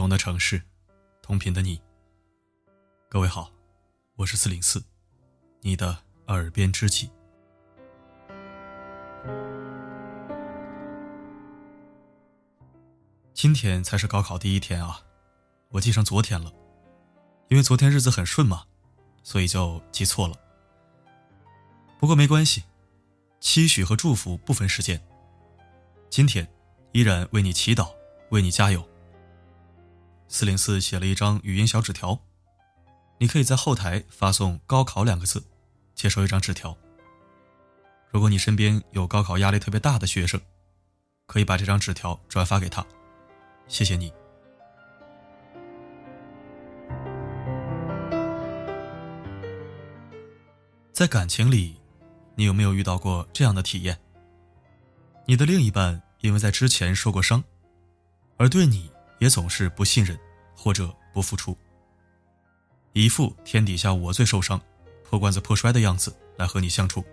同的城市，同频的你。各位好，我是四零四，你的耳边知己。今天才是高考第一天啊，我记成昨天了，因为昨天日子很顺嘛，所以就记错了。不过没关系，期许和祝福不分时间。今天依然为你祈祷，为你加油。四零四写了一张语音小纸条，你可以在后台发送“高考”两个字，接收一张纸条。如果你身边有高考压力特别大的学生，可以把这张纸条转发给他。谢谢你。在感情里，你有没有遇到过这样的体验？你的另一半因为在之前受过伤，而对你。也总是不信任，或者不付出，一副天底下我最受伤、破罐子破摔的样子来和你相处。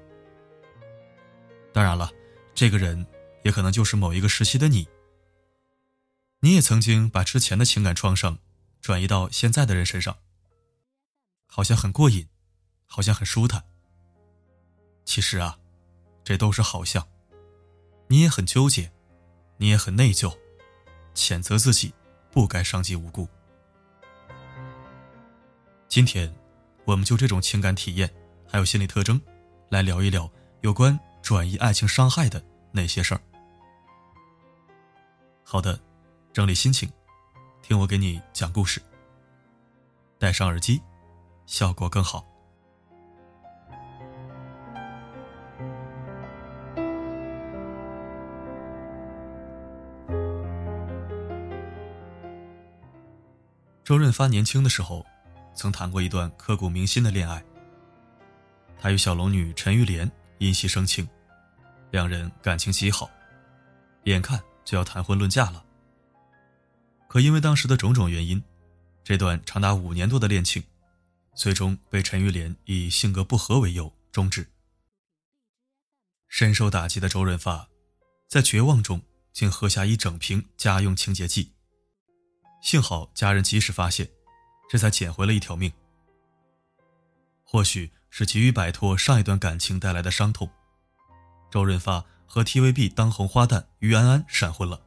当然了，这个人也可能就是某一个时期的你。你也曾经把之前的情感创伤转移到现在的人身上，好像很过瘾，好像很舒坦。其实啊，这都是好像，你也很纠结，你也很内疚。谴责自己不该伤及无辜。今天，我们就这种情感体验还有心理特征，来聊一聊有关转移爱情伤害的那些事儿。好的，整理心情，听我给你讲故事。戴上耳机，效果更好。周润发年轻的时候，曾谈过一段刻骨铭心的恋爱。他与小龙女陈玉莲因戏生情，两人感情极好，眼看就要谈婚论嫁了。可因为当时的种种原因，这段长达五年多的恋情，最终被陈玉莲以性格不合为由终止。深受打击的周润发，在绝望中竟喝下一整瓶家用清洁剂。幸好家人及时发现，这才捡回了一条命。或许是急于摆脱上一段感情带来的伤痛，周润发和 TVB 当红花旦于安安闪婚了。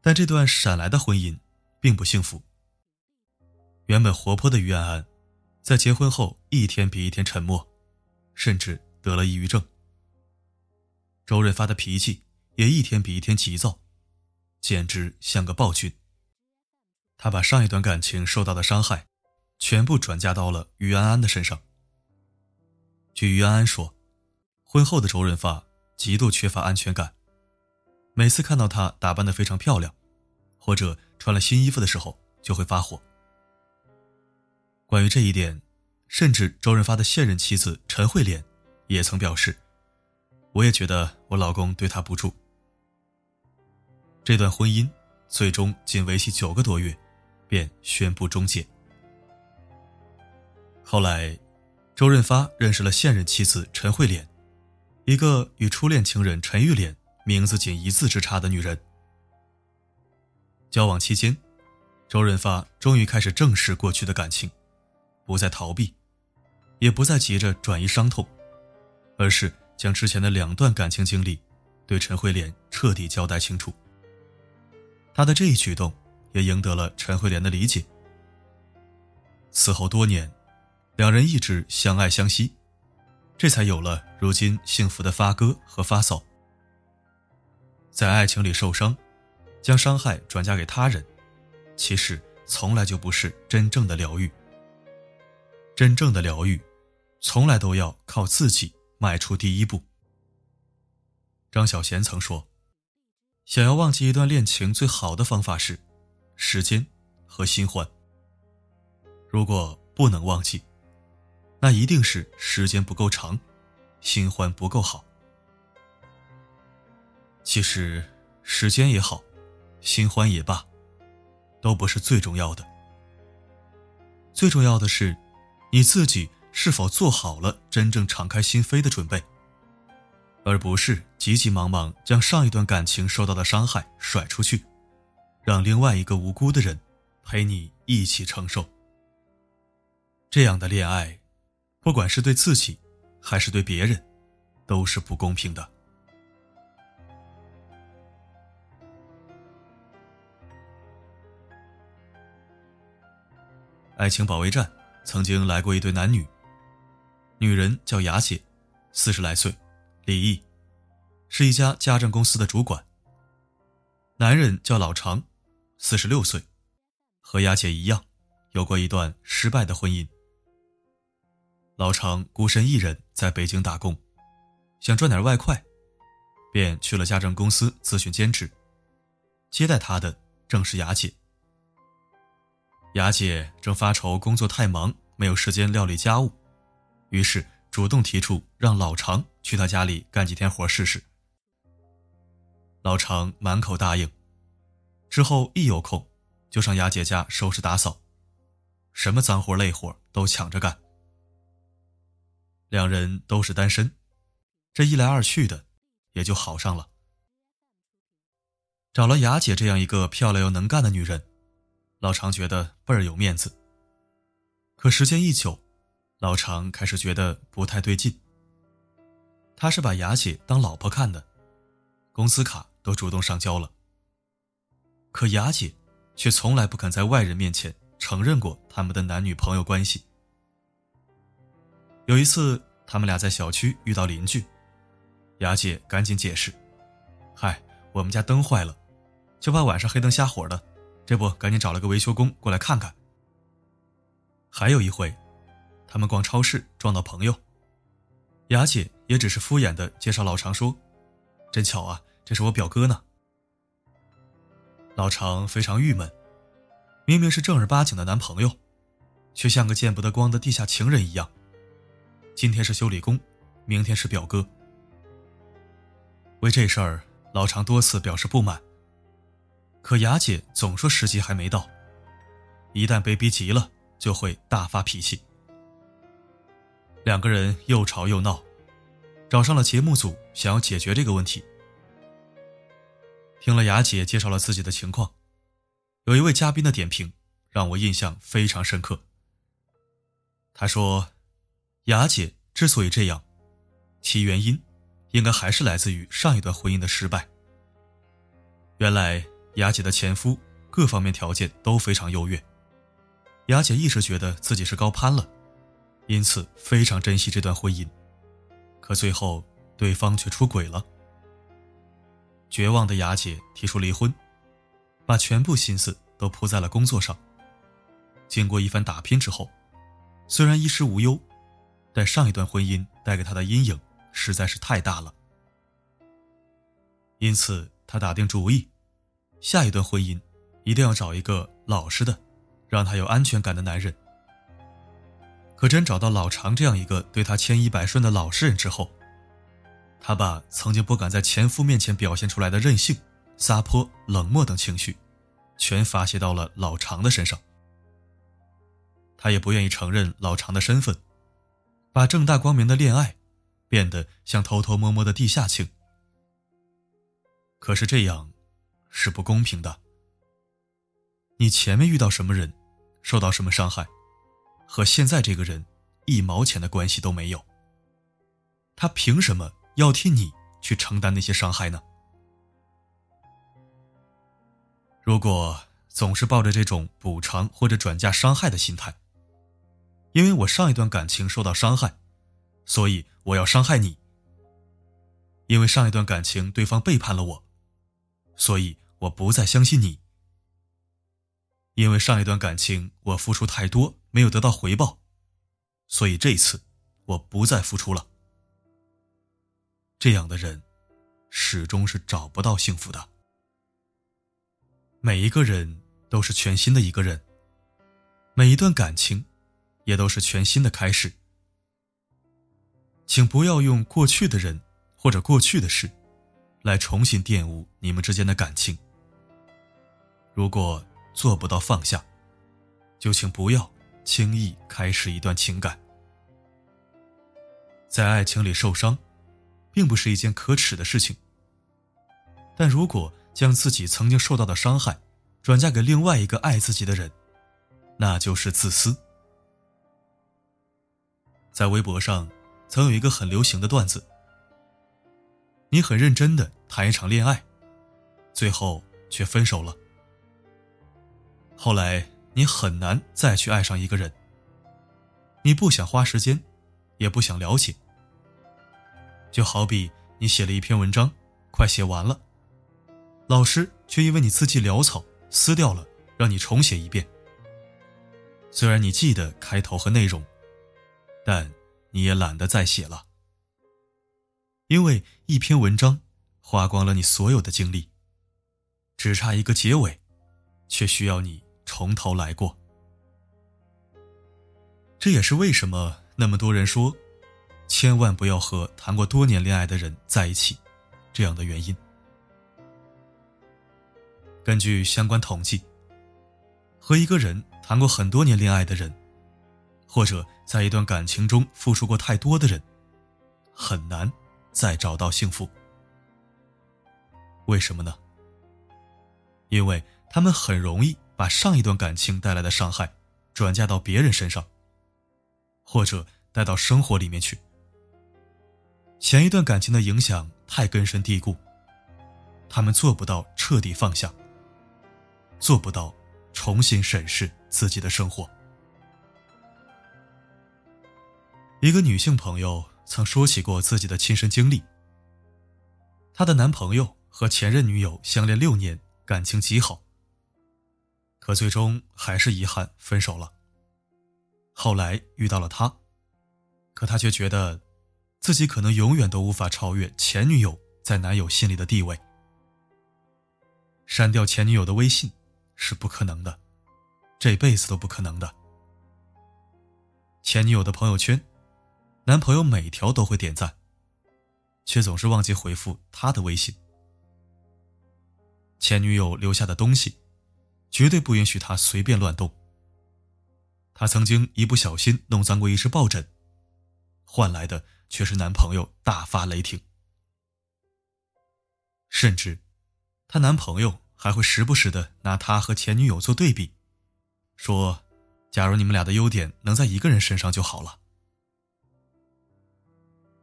但这段闪来的婚姻并不幸福。原本活泼的于安安，在结婚后一天比一天沉默，甚至得了抑郁症。周润发的脾气也一天比一天急躁。简直像个暴君。他把上一段感情受到的伤害，全部转嫁到了于安安的身上。据于安安说，婚后的周润发极度缺乏安全感，每次看到她打扮的非常漂亮，或者穿了新衣服的时候，就会发火。关于这一点，甚至周润发的现任妻子陈慧莲也曾表示：“我也觉得我老公对她不住。”这段婚姻最终仅维系九个多月，便宣布终结。后来，周润发认识了现任妻子陈慧莲，一个与初恋情人陈玉莲名字仅一字之差的女人。交往期间，周润发终于开始正视过去的感情，不再逃避，也不再急着转移伤痛，而是将之前的两段感情经历对陈慧莲彻底交代清楚。他的这一举动也赢得了陈慧莲的理解。此后多年，两人一直相爱相惜，这才有了如今幸福的发哥和发嫂。在爱情里受伤，将伤害转嫁给他人，其实从来就不是真正的疗愈。真正的疗愈，从来都要靠自己迈出第一步。张小娴曾说。想要忘记一段恋情，最好的方法是时间和新欢。如果不能忘记，那一定是时间不够长，新欢不够好。其实，时间也好，新欢也罢，都不是最重要的。最重要的是，你自己是否做好了真正敞开心扉的准备。而不是急急忙忙将上一段感情受到的伤害甩出去，让另外一个无辜的人陪你一起承受。这样的恋爱，不管是对自己，还是对别人，都是不公平的。爱情保卫战曾经来过一对男女，女人叫雅姐，四十来岁，离异，是一家家政公司的主管。男人叫老常，四十六岁，和雅姐一样，有过一段失败的婚姻。老常孤身一人在北京打工，想赚点外快，便去了家政公司咨询兼职。接待他的正是雅姐。雅姐正发愁工作太忙，没有时间料理家务，于是主动提出让老常去她家里干几天活试试。老常满口答应，之后一有空就上雅姐家收拾打扫，什么脏活累活都抢着干。两人都是单身，这一来二去的，也就好上了。找了雅姐这样一个漂亮又能干的女人。老常觉得倍儿有面子。可时间一久，老常开始觉得不太对劲。他是把雅姐当老婆看的，工资卡都主动上交了。可雅姐却从来不肯在外人面前承认过他们的男女朋友关系。有一次，他们俩在小区遇到邻居，雅姐赶紧解释：“嗨，我们家灯坏了，就怕晚上黑灯瞎火的。”这不，赶紧找了个维修工过来看看。还有一回，他们逛超市撞到朋友，雅姐也只是敷衍的介绍老常说：“真巧啊，这是我表哥呢。”老常非常郁闷，明明是正儿八经的男朋友，却像个见不得光的地下情人一样。今天是修理工，明天是表哥。为这事儿，老常多次表示不满。可雅姐总说时机还没到，一旦被逼急了，就会大发脾气。两个人又吵又闹，找上了节目组，想要解决这个问题。听了雅姐介绍了自己的情况，有一位嘉宾的点评让我印象非常深刻。他说，雅姐之所以这样，其原因应该还是来自于上一段婚姻的失败。原来。雅姐的前夫各方面条件都非常优越，雅姐一直觉得自己是高攀了，因此非常珍惜这段婚姻。可最后对方却出轨了，绝望的雅姐提出离婚，把全部心思都扑在了工作上。经过一番打拼之后，虽然衣食无忧，但上一段婚姻带给她的阴影实在是太大了，因此她打定主意。下一段婚姻，一定要找一个老实的，让她有安全感的男人。可真找到老常这样一个对她千依百顺的老实人之后，她把曾经不敢在前夫面前表现出来的任性、撒泼、冷漠等情绪，全发泄到了老常的身上。她也不愿意承认老常的身份，把正大光明的恋爱，变得像偷偷摸摸的地下情。可是这样。是不公平的。你前面遇到什么人，受到什么伤害，和现在这个人一毛钱的关系都没有。他凭什么要替你去承担那些伤害呢？如果总是抱着这种补偿或者转嫁伤害的心态，因为我上一段感情受到伤害，所以我要伤害你。因为上一段感情对方背叛了我，所以。我不再相信你，因为上一段感情我付出太多，没有得到回报，所以这一次我不再付出了。这样的人，始终是找不到幸福的。每一个人都是全新的一个人，每一段感情，也都是全新的开始。请不要用过去的人或者过去的事，来重新玷污你们之间的感情。如果做不到放下，就请不要轻易开始一段情感。在爱情里受伤，并不是一件可耻的事情。但如果将自己曾经受到的伤害，转嫁给另外一个爱自己的人，那就是自私。在微博上，曾有一个很流行的段子：你很认真的谈一场恋爱，最后却分手了。后来你很难再去爱上一个人，你不想花时间，也不想了解。就好比你写了一篇文章，快写完了，老师却因为你字迹潦草撕掉了，让你重写一遍。虽然你记得开头和内容。但你也懒得再写了，因为一篇文章花光了你所有的精力，只差一个结尾，却需要你从头来过。这也是为什么那么多人说，千万不要和谈过多年恋爱的人在一起，这样的原因。根据相关统计，和一个人谈过很多年恋爱的人。或者在一段感情中付出过太多的人，很难再找到幸福。为什么呢？因为他们很容易把上一段感情带来的伤害转嫁到别人身上，或者带到生活里面去。前一段感情的影响太根深蒂固，他们做不到彻底放下，做不到重新审视自己的生活。一个女性朋友曾说起过自己的亲身经历。她的男朋友和前任女友相恋六年，感情极好。可最终还是遗憾分手了。后来遇到了他，可他却觉得，自己可能永远都无法超越前女友在男友心里的地位。删掉前女友的微信是不可能的，这辈子都不可能的。前女友的朋友圈。男朋友每条都会点赞，却总是忘记回复他的微信。前女友留下的东西，绝对不允许他随便乱动。他曾经一不小心弄脏过一只抱枕，换来的却是男朋友大发雷霆。甚至，她男朋友还会时不时的拿她和前女友做对比，说：“假如你们俩的优点能在一个人身上就好了。”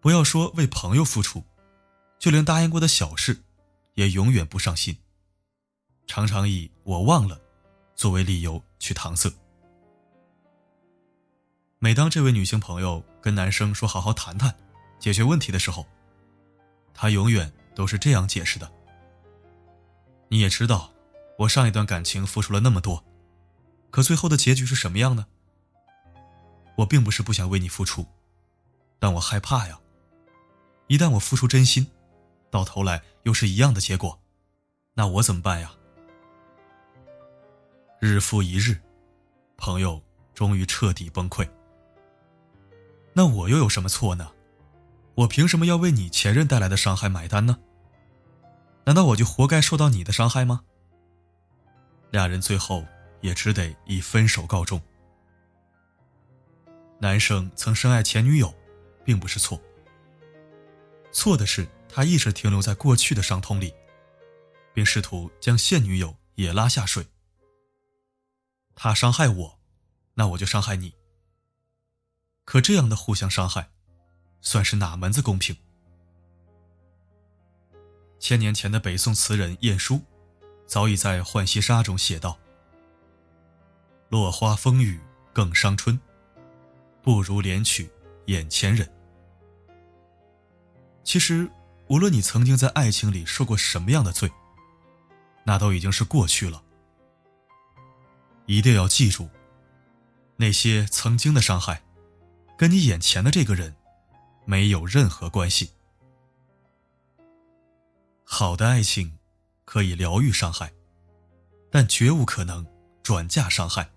不要说为朋友付出，就连答应过的小事，也永远不上心。常常以“我忘了”作为理由去搪塞。每当这位女性朋友跟男生说好好谈谈，解决问题的时候，她永远都是这样解释的：“你也知道，我上一段感情付出了那么多，可最后的结局是什么样呢？我并不是不想为你付出，但我害怕呀。”一旦我付出真心，到头来又是一样的结果，那我怎么办呀？日复一日，朋友终于彻底崩溃。那我又有什么错呢？我凭什么要为你前任带来的伤害买单呢？难道我就活该受到你的伤害吗？俩人最后也只得以分手告终。男生曾深爱前女友，并不是错。错的是，他一直停留在过去的伤痛里，并试图将现女友也拉下水。他伤害我，那我就伤害你。可这样的互相伤害，算是哪门子公平？千年前的北宋词人晏殊，早已在《浣溪沙》中写道：“落花风雨更伤春，不如怜取眼前人。”其实，无论你曾经在爱情里受过什么样的罪，那都已经是过去了。一定要记住，那些曾经的伤害，跟你眼前的这个人没有任何关系。好的爱情可以疗愈伤害，但绝无可能转嫁伤害。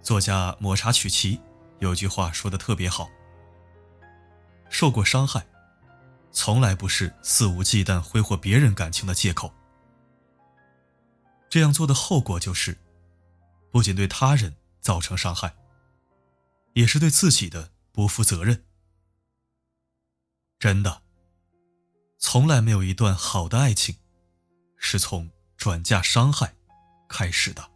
作家抹茶曲奇有句话说的特别好。受过伤害，从来不是肆无忌惮挥霍别人感情的借口。这样做的后果就是，不仅对他人造成伤害，也是对自己的不负责任。真的，从来没有一段好的爱情，是从转嫁伤害开始的。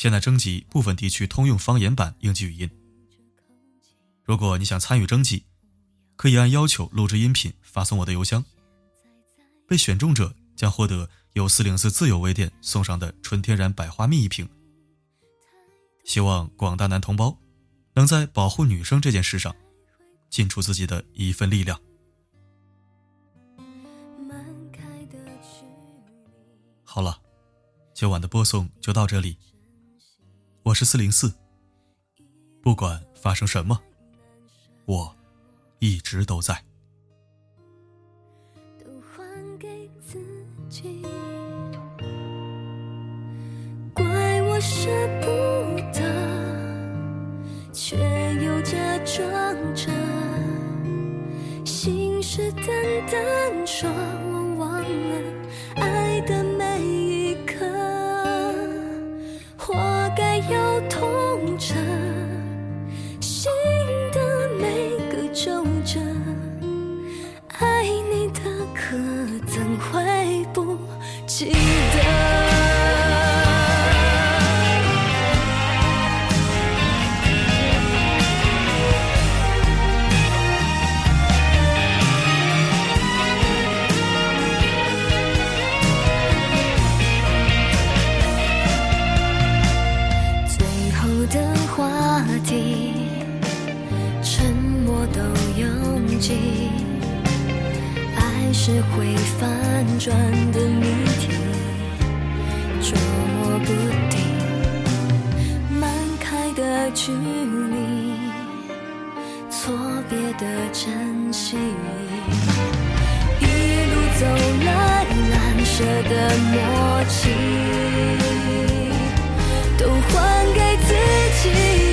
现在征集部分地区通用方言版应急语音。如果你想参与征集，可以按要求录制音频发送我的邮箱。被选中者将获得由四零四自由微店送上的纯天然百花蜜一瓶。希望广大男同胞能在保护女生这件事上尽出自己的一份力量。好了，今晚的播送就到这里。我是四零四，不管发生什么，我一直都在。都还给自己，怪我舍不得，却又假装着，信誓旦旦说可怎会不记得？距离错别的珍惜一路走来难舍的默契都还给自己。